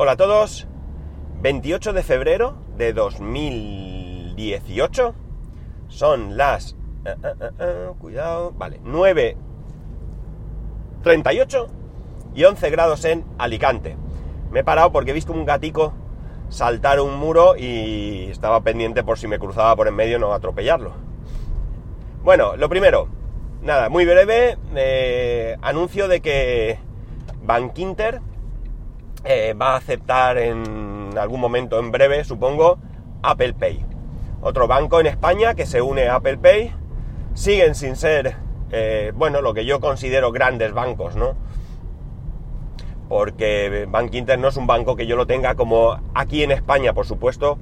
Hola a todos. 28 de febrero de 2018. Son las... eh, eh, eh, cuidado. Vale. 9.38 y 11 grados en Alicante. Me he parado porque he visto un gatico saltar un muro y estaba pendiente por si me cruzaba por en medio no atropellarlo. Bueno, lo primero, nada, muy breve, anuncio de que Bankinter eh, va a aceptar en algún momento en breve, supongo, Apple Pay. Otro banco en España que se une a Apple Pay. Siguen sin ser, eh, bueno, lo que yo considero grandes bancos, ¿no? Porque Bank Inter no es un banco que yo lo tenga como aquí en España, por supuesto,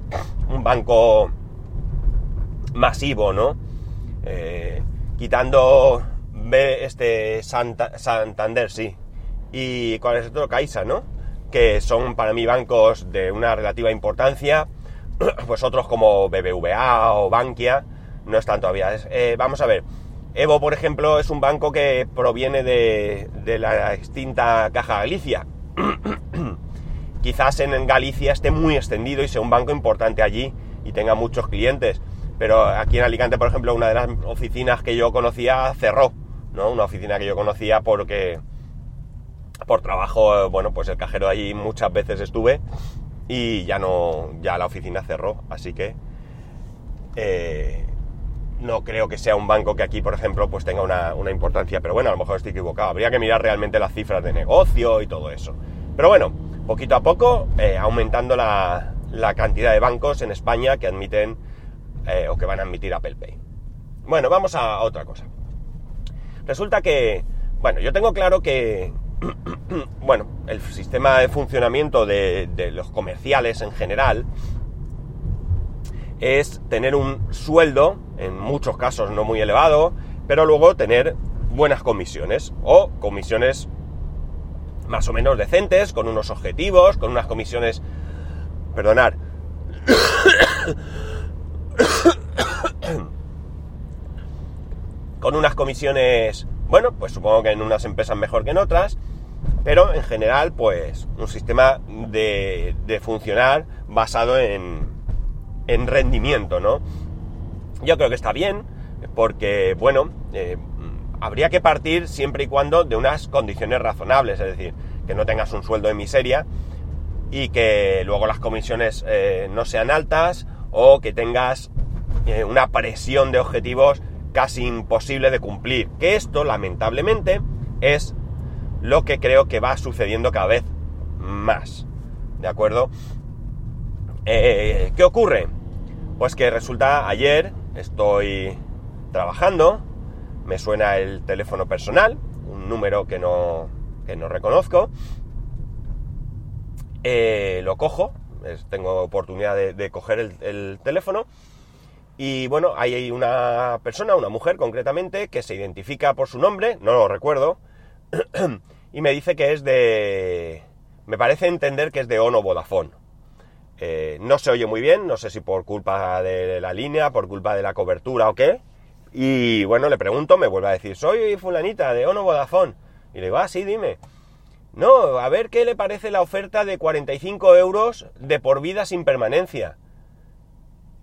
un banco masivo, ¿no? Eh, quitando este Santa- Santander, sí. Y cuál es otro, Caixa, ¿no? Que son para mí bancos de una relativa importancia. Pues otros como BBVA o Bankia no están todavía. Eh, vamos a ver. Evo, por ejemplo, es un banco que proviene de, de la extinta Caja Galicia. Quizás en Galicia esté muy extendido y sea un banco importante allí y tenga muchos clientes. Pero aquí en Alicante, por ejemplo, una de las oficinas que yo conocía cerró, ¿no? Una oficina que yo conocía porque por trabajo, eh, bueno, pues el cajero allí muchas veces estuve y ya no, ya la oficina cerró, así que eh, no creo que sea un banco que aquí, por ejemplo, pues tenga una, una importancia, pero bueno, a lo mejor estoy equivocado. Habría que mirar realmente las cifras de negocio y todo eso. Pero bueno, poquito a poco, eh, aumentando la, la cantidad de bancos en España que admiten o que van a admitir Apple Pay. Bueno, vamos a otra cosa. Resulta que, bueno, yo tengo claro que, bueno, el sistema de funcionamiento de, los comerciales en general es tener un sueldo, en muchos casos no muy elevado, pero luego tener buenas comisiones o comisiones más o menos decentes, con unos objetivos, con unas comisiones, perdonar, con unas comisiones, bueno, pues supongo que en unas empresas mejor que en otras, pero en general, pues un sistema de, de funcionar basado en, en rendimiento, ¿no? Yo creo que está bien, porque, bueno, eh, habría que partir siempre y cuando de unas condiciones razonables, es decir, que no tengas un sueldo de miseria y que luego las comisiones eh, no sean altas o que tengas eh, una presión de objetivos casi imposible de cumplir. Que esto, lamentablemente, es lo que creo que va sucediendo cada vez más. ¿De acuerdo? Eh, ¿Qué ocurre? Pues que resulta ayer estoy trabajando, me suena el teléfono personal, un número que no, que no reconozco, eh, lo cojo, tengo oportunidad de, coger el teléfono y bueno, hay una persona, una mujer concretamente, que se identifica por su nombre, no lo recuerdo, y me dice que es de... me parece entender que es de Ono Vodafone. Eh, no se oye muy bien, no sé si por culpa de la línea, por culpa de la cobertura o qué. Y bueno, le pregunto, me vuelve a decir, soy fulanita de Ono Vodafone. Y le digo, ah, sí, dime. No, a ver qué le parece la oferta de 45 euros de por vida sin permanencia.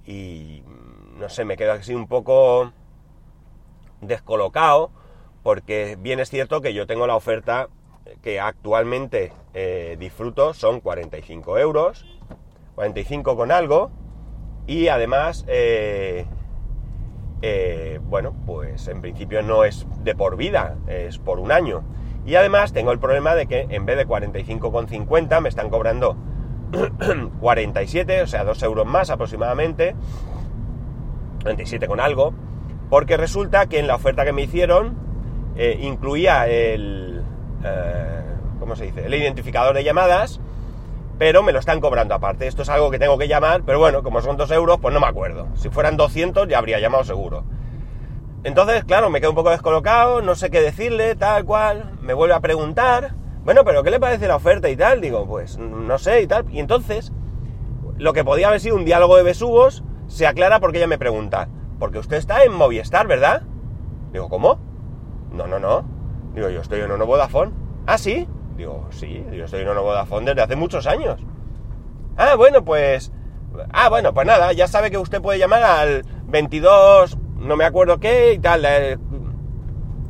Y no sé, me quedo así un poco descolocado, porque bien es cierto que yo tengo la oferta que actualmente eh, disfruto, son 45 euros, 45 con algo, y además, eh, eh, bueno, pues en principio no es de por vida, es por un año. Y además tengo el problema de que en vez de 45,50 me están cobrando 47, o sea, 2 euros más aproximadamente, 27 con algo, porque resulta que en la oferta que me hicieron eh, incluía el, eh, ¿cómo se dice? El identificador de llamadas, pero me lo están cobrando aparte. Esto es algo que tengo que llamar, pero bueno, como son 2 euros, pues no me acuerdo. Si fueran 200 ya habría llamado seguro. Entonces, claro, me quedo un poco descolocado, no sé qué decirle, tal cual, me vuelve a preguntar, bueno, pero ¿qué le parece la oferta y tal? Digo, pues no sé y tal. Y entonces, lo que podía haber sido un diálogo de besugos se aclara porque ella me pregunta, porque usted está en Movistar, ¿verdad? Digo, ¿cómo? No, no, no. Digo, yo estoy en Ono Vodafone. ¿Ah, sí? Digo, sí, yo estoy en Ono Vodafone desde hace muchos años. Ah, bueno, pues... Ah, bueno, pues nada, ya sabe que usted puede llamar al 22, no me acuerdo qué y tal. eh,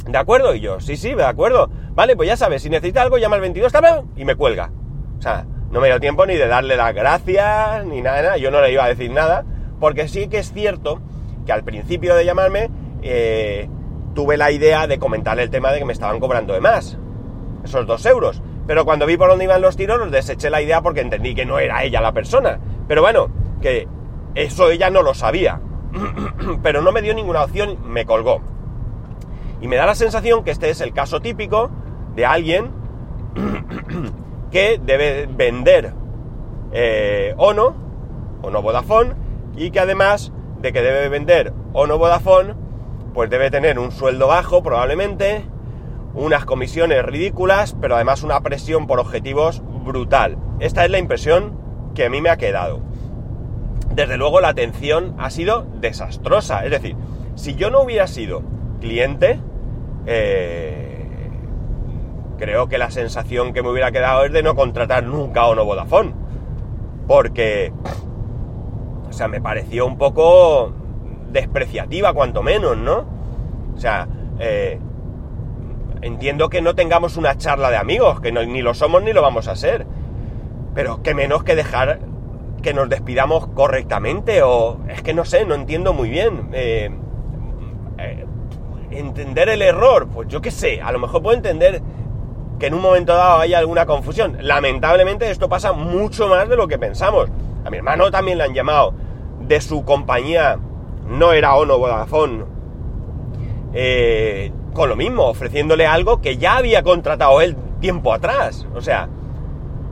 ¿De acuerdo? Y yo, sí, sí, de acuerdo. Vale, pues ya sabes, si necesita algo, llama al 22 ¡tabam! y me cuelga. O sea, no me dio tiempo ni de darle las gracias, ni nada, nada. Yo no le iba a decir nada, porque sí que es cierto que al principio de llamarme eh, tuve la idea de comentarle el tema de que me estaban cobrando de más. Esos dos euros. Pero cuando vi por dónde iban los tiros, deseché la idea porque entendí que no era ella la persona. Pero bueno, que eso ella no lo sabía. Pero no me dio ninguna opción, me colgó. Y me da la sensación que este es el caso típico de alguien que debe vender eh, Ono, Ono Vodafone, y que además de que debe vender Ono Vodafone, pues debe tener un sueldo bajo probablemente, unas comisiones ridículas, pero además una presión por objetivos brutal. Esta es la impresión que a mí me ha quedado. Desde luego la atención ha sido desastrosa. Es decir, si yo no hubiera sido cliente, eh, creo que la sensación que me hubiera quedado es de no contratar nunca a Ono Vodafone. Porque, o sea, me pareció un poco despreciativa, cuanto menos, ¿no? O sea, eh, entiendo que no tengamos una charla de amigos, que ni lo somos ni lo vamos a ser. Pero que menos que dejar que nos despidamos correctamente o... Es que no sé, no entiendo muy bien. Eh, eh, entender el error, pues yo qué sé, a lo mejor puedo entender que en un momento dado haya alguna confusión. Lamentablemente esto pasa mucho más de lo que pensamos. A mi hermano también le han llamado de su compañía, no era Ono Vodafone, eh, con lo mismo, ofreciéndole algo que ya había contratado él tiempo atrás. O sea,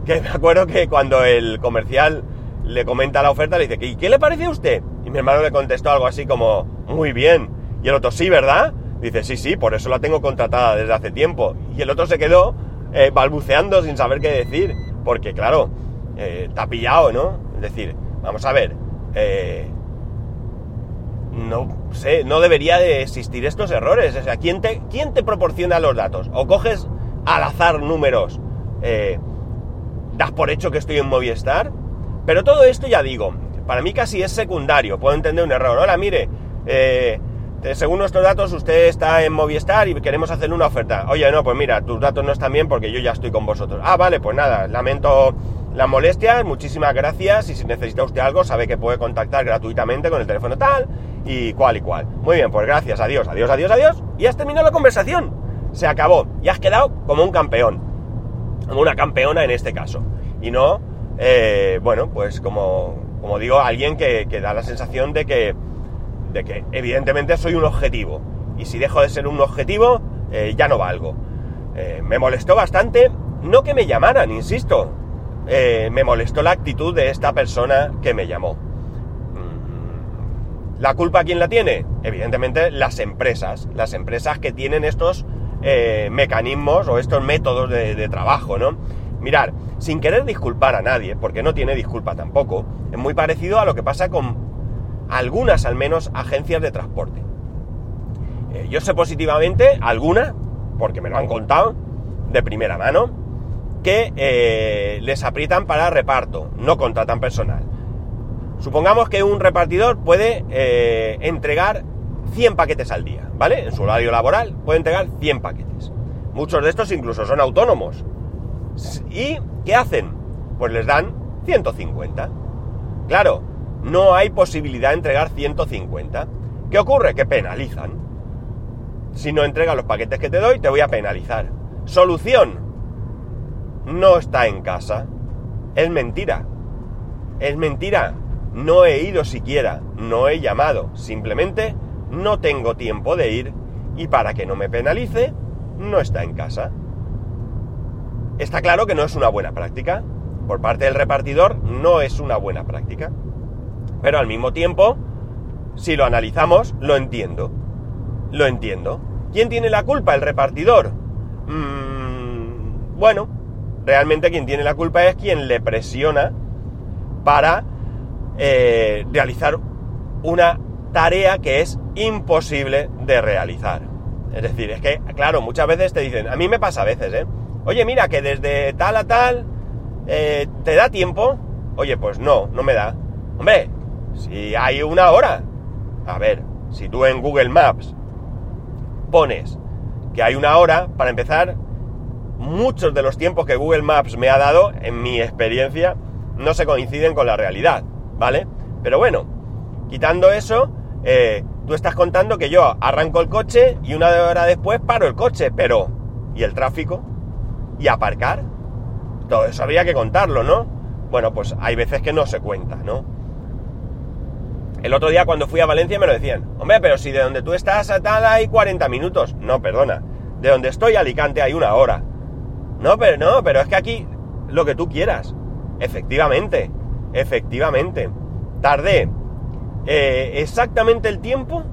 que me acuerdo que cuando el comercial le comenta la oferta, le dice, ¿y qué le parece a usted? Y mi hermano le contestó algo así como, muy bien. Y el otro, sí, ¿verdad? Dice, sí, sí, por eso la tengo contratada desde hace tiempo. Y el otro se quedó eh, balbuceando sin saber qué decir, porque claro, eh, está pillado, ¿no? Es decir, vamos a ver, eh, no sé, no debería de existir estos errores. O sea, ¿quién te, quién te proporciona los datos? O coges al azar números, eh, das por hecho que estoy en Movistar. Pero todo esto ya digo, para mí casi es secundario, puedo entender un error. Hola, mire, eh, eh, según nuestros datos usted está en Movistar y queremos hacerle una oferta. Oye, no, pues mira, tus datos no están bien porque yo ya estoy con vosotros. Ah, vale, pues nada, lamento la molestia, muchísimas gracias y si necesita usted algo sabe que puede contactar gratuitamente con el teléfono tal y cual y cual. Muy bien, pues gracias, adiós, adiós, adiós, adiós y has terminado la conversación. Se acabó y has quedado como un campeón, como una campeona en este caso. Y no, eh, bueno, pues como, como digo, alguien que, que da la sensación de que, de que evidentemente soy un objetivo. Y si dejo de ser un objetivo, eh, ya no valgo. Eh, me molestó bastante, no que me llamaran, insisto, eh, me molestó la actitud de esta persona que me llamó. Mm, ¿La culpa quién la tiene? Evidentemente las empresas, las empresas que tienen estos eh, mecanismos o estos métodos de, trabajo, ¿no? Mirar, sin querer disculpar a nadie, porque no tiene disculpa tampoco, es muy parecido a lo que pasa con algunas al menos agencias de transporte. Eh, yo sé positivamente alguna, porque me lo han contado de primera mano, que eh, les aprietan para reparto, no contratan personal. Supongamos que un repartidor puede eh, entregar 100 paquetes al día, ¿vale? En su horario laboral puede entregar 100 paquetes. Muchos de estos incluso son autónomos. ¿Y qué hacen? Pues les dan 150. Claro, no hay posibilidad de entregar 150. ¿Qué ocurre? Que penalizan. Si no entregas los paquetes que te doy, te voy a penalizar. Solución. No está en casa. Es mentira. Es mentira. No he ido siquiera. No he llamado. Simplemente no tengo tiempo de ir y para que no me penalice, no está en casa. Está claro que no es una buena práctica. Por parte del repartidor no es una buena práctica. Pero al mismo tiempo, si lo analizamos, lo entiendo. Lo entiendo. ¿Quién tiene la culpa? ¿El repartidor? Mm, bueno, realmente quien tiene la culpa es quien le presiona para eh, realizar una tarea que es imposible de realizar. Es decir, es que, claro, muchas veces te dicen, a mí me pasa a veces, ¿eh? oye, mira, que desde tal a tal, eh, ¿te da tiempo? Oye, pues no, no me da. Hombre, si hay una hora. A ver, si tú en Google Maps pones que hay una hora, para empezar, muchos de los tiempos que Google Maps me ha dado, en mi experiencia, no se coinciden con la realidad, ¿vale? Pero bueno, quitando eso, eh, tú estás contando que yo arranco el coche y una hora después paro el coche, pero ¿y el tráfico? ¿Y aparcar? Todo eso habría que contarlo, ¿no? Bueno, pues hay veces que no se cuenta, ¿no? El otro día cuando fui a Valencia me lo decían, hombre, pero si de donde tú estás a tal hay 40 minutos. No, perdona, de donde estoy a Alicante hay una hora. No, pero no, pero es que aquí lo que tú quieras. Efectivamente, efectivamente. Tardé eh, exactamente el tiempo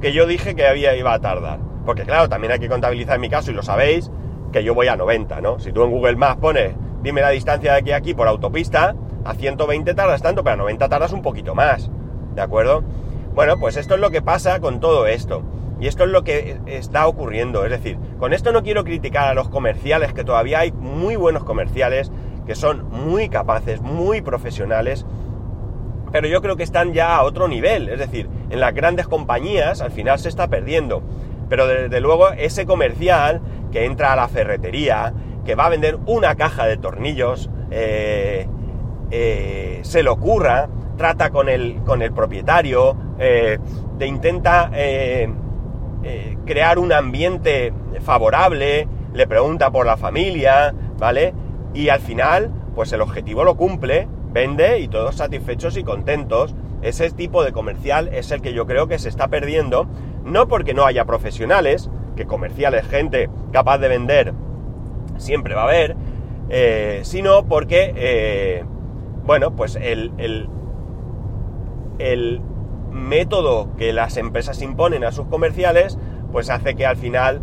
que yo dije que había, iba a tardar. Porque claro, también hay que contabilizar en mi caso, y lo sabéis, que yo voy a 90, ¿no? Si tú en Google Maps pones, dime la distancia de aquí a aquí por autopista, a 120 tardas tanto, pero a 90 tardas un poquito más. ¿De acuerdo? Bueno, pues esto es lo que pasa con todo esto. Y esto es lo que está ocurriendo. Es decir, con esto no quiero criticar a los comerciales, que todavía hay muy buenos comerciales, que son muy capaces, muy profesionales, pero yo creo que están ya a otro nivel. Es decir, en las grandes compañías al final se está perdiendo. Pero desde luego ese comercial que entra a la ferretería, que va a vender una caja de tornillos, eh, eh, se le ocurra, trata con el, con el propietario, eh, te intenta crear un ambiente favorable, le pregunta por la familia, ¿vale? Y al final, pues el objetivo lo cumple, vende y todos satisfechos y contentos. Ese tipo de comercial es el que yo creo que se está perdiendo, no porque no haya profesionales, que comerciales, gente capaz de vender, siempre va a haber, eh, sino porque, eh, bueno, pues el, el, el método que las empresas imponen a sus comerciales, pues hace que al final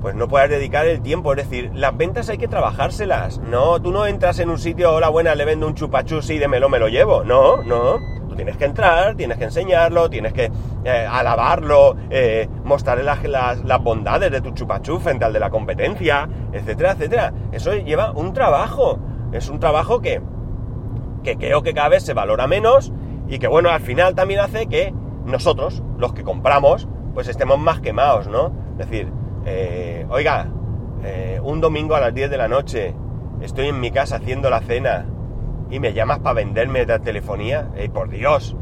pues no puedas dedicar el tiempo. Es decir, las ventas hay que trabajárselas. No, tú no entras en un sitio, hola buena, le vendo un chupachus y de me lo llevo. No, no. Tú tienes que entrar, tienes que enseñarlo, tienes que eh, alabarlo, eh, mostrarle las, las, bondades de tu chupachú frente al de la competencia, etcétera, etcétera. Eso lleva un trabajo. Es un trabajo que, que creo que cada vez se valora menos y que, bueno, al final también hace que nosotros, los que compramos, pues estemos más quemados, ¿no? Es decir, eh, oiga, eh, un domingo a las 10 de la noche, estoy en mi casa haciendo la cena y me llamas para venderme la telefonía, eh, por Dios,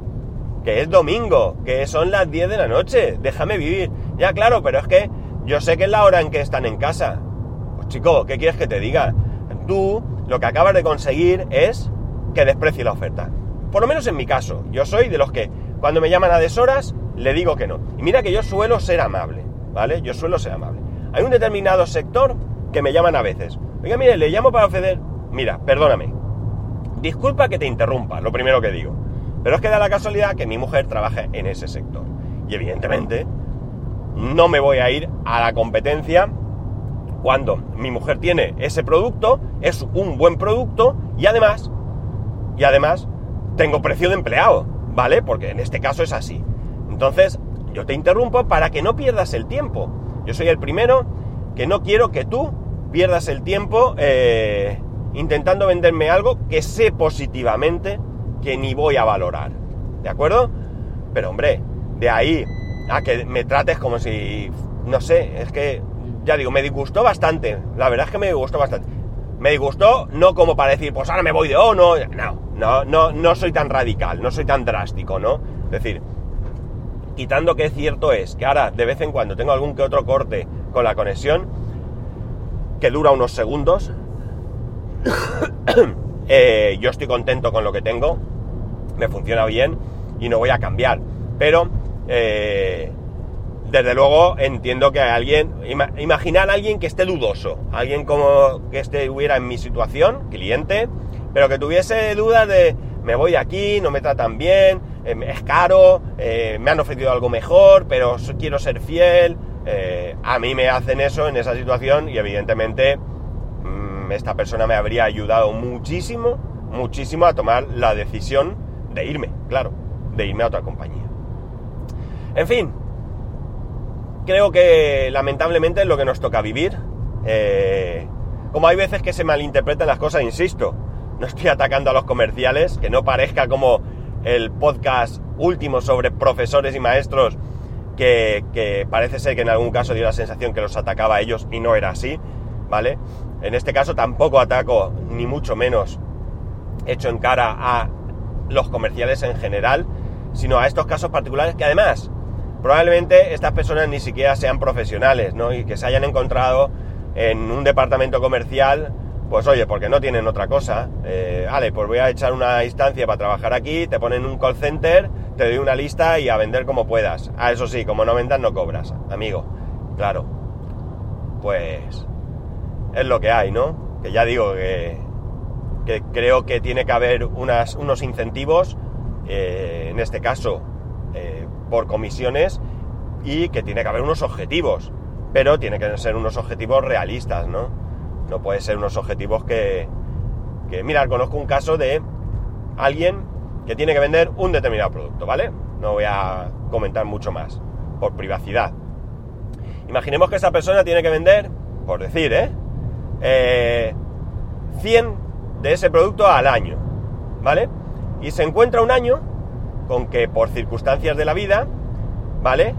que es domingo, que son las 10 de la noche, déjame vivir. Ya claro, pero es que yo sé que es la hora en que están en casa. Pues chico, ¿qué quieres que te diga? Tú lo que acabas de conseguir es que desprecie la oferta. Por lo menos en mi caso, yo soy de los que cuando me llaman a deshoras le digo que no. Y mira que yo suelo ser amable. ¿vale? Yo suelo ser amable. Hay un determinado sector que me llaman a veces. Oiga, mire, le llamo para ofrecer... Mira, perdóname. Disculpa que te interrumpa, lo primero que digo. Pero es que da la casualidad que mi mujer trabaja en ese sector. Y evidentemente no me voy a ir a la competencia cuando mi mujer tiene ese producto, es un buen producto y además, y además, tengo precio de empleado, ¿vale? Porque en este caso es así. Entonces, yo te interrumpo para que no pierdas el tiempo. Yo soy el primero que no quiero que tú pierdas el tiempo eh, intentando venderme algo que sé positivamente que ni voy a valorar. ¿De acuerdo? Pero hombre, de ahí a que me trates como si, no sé, es que, ya digo, me disgustó bastante. La verdad es que me disgustó bastante. Me disgustó no como para decir, pues ahora me voy de oh, no, no, no, no, soy tan radical, no soy tan drástico, ¿no? Es decir, quitando que cierto es que ahora de vez en cuando tengo algún que otro corte con la conexión, que dura unos segundos, eh, yo estoy contento con lo que tengo, me funciona bien y no voy a cambiar. Pero, eh, desde luego, entiendo que alguien, imaginar a alguien que esté dudoso, alguien como que estuviera en mi situación, cliente, pero que tuviese dudas de, me voy de aquí, no me tratan bien, Em, es caro, eh, me han ofrecido algo mejor, pero quiero ser fiel. Eh, a mí me hacen eso en esa situación y evidentemente mm, esta persona me habría ayudado muchísimo, muchísimo a tomar la decisión de irme, claro, de irme a otra compañía. En fin, creo que lamentablemente es lo que nos toca vivir. Eh, como hay veces que se malinterpretan las cosas, insisto, no estoy atacando a los comerciales, que no parezca como el podcast último sobre profesores y maestros, que, parece ser que en algún caso dio la sensación que los atacaba a ellos y no era así, ¿vale? En este caso tampoco ataco, ni mucho menos, hecho en cara a los comerciales en general, sino a estos casos particulares que además probablemente estas personas ni siquiera sean profesionales, ¿no? Y que se hayan encontrado en un departamento comercial, pues oye, porque no tienen otra cosa. Eh, vale, pues voy a echar una instancia para trabajar aquí, te ponen un call center, te doy una lista y a vender como puedas. Ah, eso sí, como no vendas no cobras, amigo. Claro. Pues es lo que hay, ¿no? Que ya digo que, creo que tiene que haber unos incentivos, eh, en este caso eh, por comisiones, y que tiene que haber unos objetivos, pero tiene que ser unos objetivos realistas, ¿no? No puede ser unos objetivos que, que mira, conozco un caso de alguien que tiene que vender un determinado producto, ¿vale? No voy a comentar mucho más, por privacidad. Imaginemos que esa persona tiene que vender, por decir, ¿eh? eh 100 de ese producto al año, ¿vale? Y se encuentra un año con que por circunstancias de la vida, ¿vale?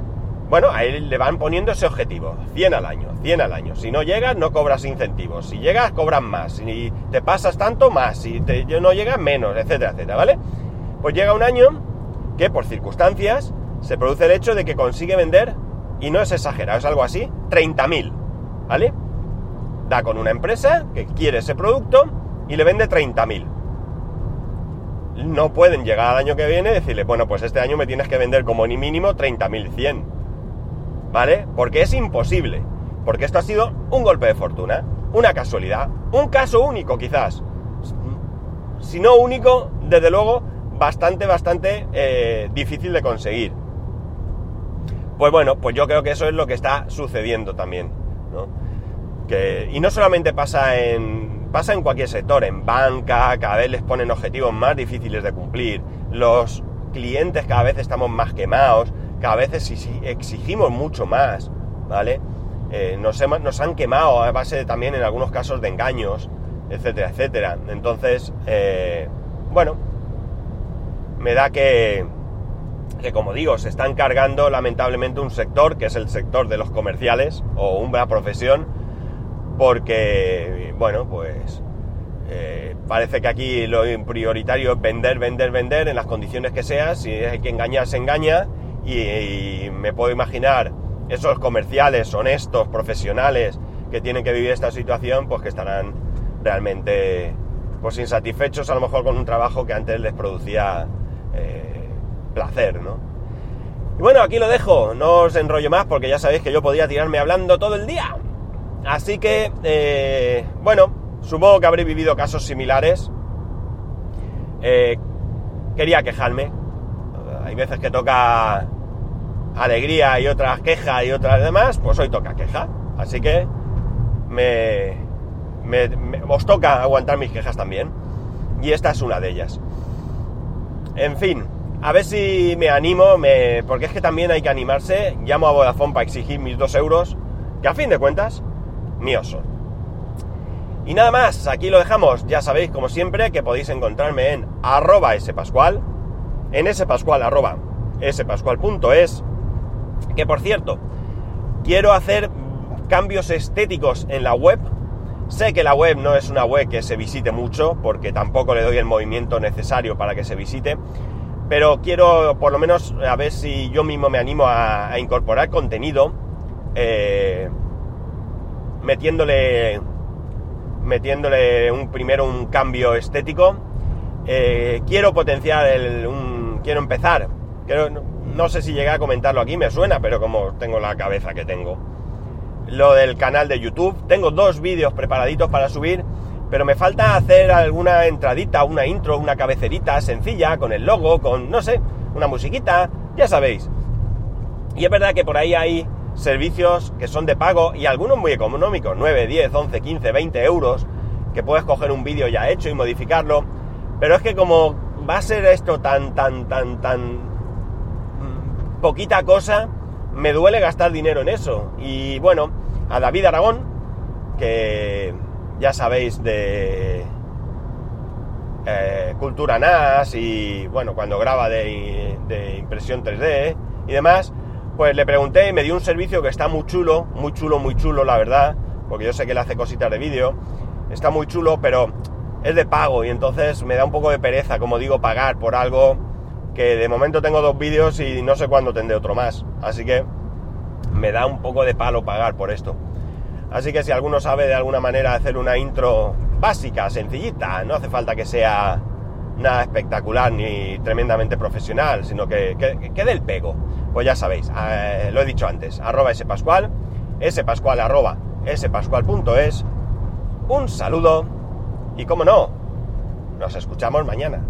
Bueno, a él le van poniendo ese objetivo, 100 al año, 100 al año. Si no llegas, no cobras incentivos. Si llegas, cobran más. Si te pasas tanto, más. Si te, no llegas, menos, etcétera, etcétera, ¿vale? Pues llega un año que por circunstancias se produce el hecho de que consigue vender, y no es exagerado, es algo así, 30.000, ¿vale? Da con una empresa que quiere ese producto y le vende 30.000. No pueden llegar al año que viene y decirle, bueno, pues este año me tienes que vender como ni mínimo 30.100. ¿Vale? Porque es imposible. Porque esto ha sido un golpe de fortuna, una casualidad, un caso único quizás. Si no único, desde luego, bastante, bastante eh, difícil de conseguir. Pues bueno, pues yo creo que eso es lo que está sucediendo también. y no solamente pasa en, Pasa en cualquier sector, en banca, cada vez les ponen objetivos más difíciles de cumplir, los clientes cada vez estamos más quemados, cada vez exigimos mucho más, ¿vale? Eh, nos, nos, han quemado a base también en algunos casos de engaños, etcétera, etcétera. Entonces, eh, bueno, me da que, que, como digo, se están cargando lamentablemente un sector, que es el sector de los comerciales, o una profesión, porque, bueno, pues eh, parece que aquí lo prioritario es vender, vender, vender en las condiciones que sea, si hay que engañar, se engaña, y, me puedo imaginar esos comerciales honestos, profesionales, que tienen que vivir esta situación, pues que estarán realmente pues insatisfechos a lo mejor con un trabajo que antes les producía eh, placer, ¿no? Y bueno, aquí lo dejo, no os enrollo más porque ya sabéis que yo podía tirarme hablando todo el día. Así que, eh, bueno, supongo que habré vivido casos similares. Eh, quería quejarme. Hay veces que toca alegría y otras queja y otras demás, pues hoy toca queja. Así que me, os toca aguantar mis quejas también. Y esta es una de ellas. En fin, a ver si me animo, me, porque es que también hay que animarse. Llamo a Vodafone para exigir mis dos euros, que a fin de cuentas míos Y nada más, aquí lo dejamos. Ya sabéis, como siempre, que podéis encontrarme en arroba spascual, en spascual arroba spascual.es, que por cierto, quiero hacer cambios estéticos en la web. Sé que la web no es una web que se visite mucho, porque tampoco le doy el movimiento necesario para que se visite, pero quiero por lo menos a ver si yo mismo me animo a, incorporar contenido. Eh, metiéndole metiéndole un primero un cambio estético. Eh, quiero potenciar el, quiero empezar. No, sé si llegué a comentarlo aquí, me suena, pero como tengo la cabeza que tengo. Lo del canal de YouTube. Tengo dos vídeos preparaditos para subir, pero me falta hacer alguna entradita, una intro, una cabecerita sencilla, con el logo, con, no sé, una musiquita, ya sabéis. Y es verdad que por ahí hay servicios que son de pago y algunos muy económicos, 9, 10, 11, 15, 20 euros, que puedes coger un vídeo ya hecho y modificarlo. Pero es que como va a ser esto tan, tan, tan, tan poquita cosa, me duele gastar dinero en eso. Y bueno, a David Aragón, que ya sabéis, de eh, Cultura NAS y, bueno, cuando graba de, de impresión 3D y demás, pues le pregunté y me dio un servicio que está muy chulo, muy chulo, muy chulo, la verdad, porque yo sé que le hace cositas de vídeo, está muy chulo, pero es de pago y entonces me da un poco de pereza, como digo, pagar por algo que de momento tengo dos vídeos y no sé cuándo tendré otro más. Así que me da un poco de palo pagar por esto. Así que si alguno sabe de alguna manera hacer una intro básica, sencillita, no hace falta que sea nada espectacular ni tremendamente profesional, sino que, que, dé el pego. Pues ya sabéis, eh, lo he dicho antes, arroba spascual, spascual arroba spascual.es, un saludo y como no, nos escuchamos mañana.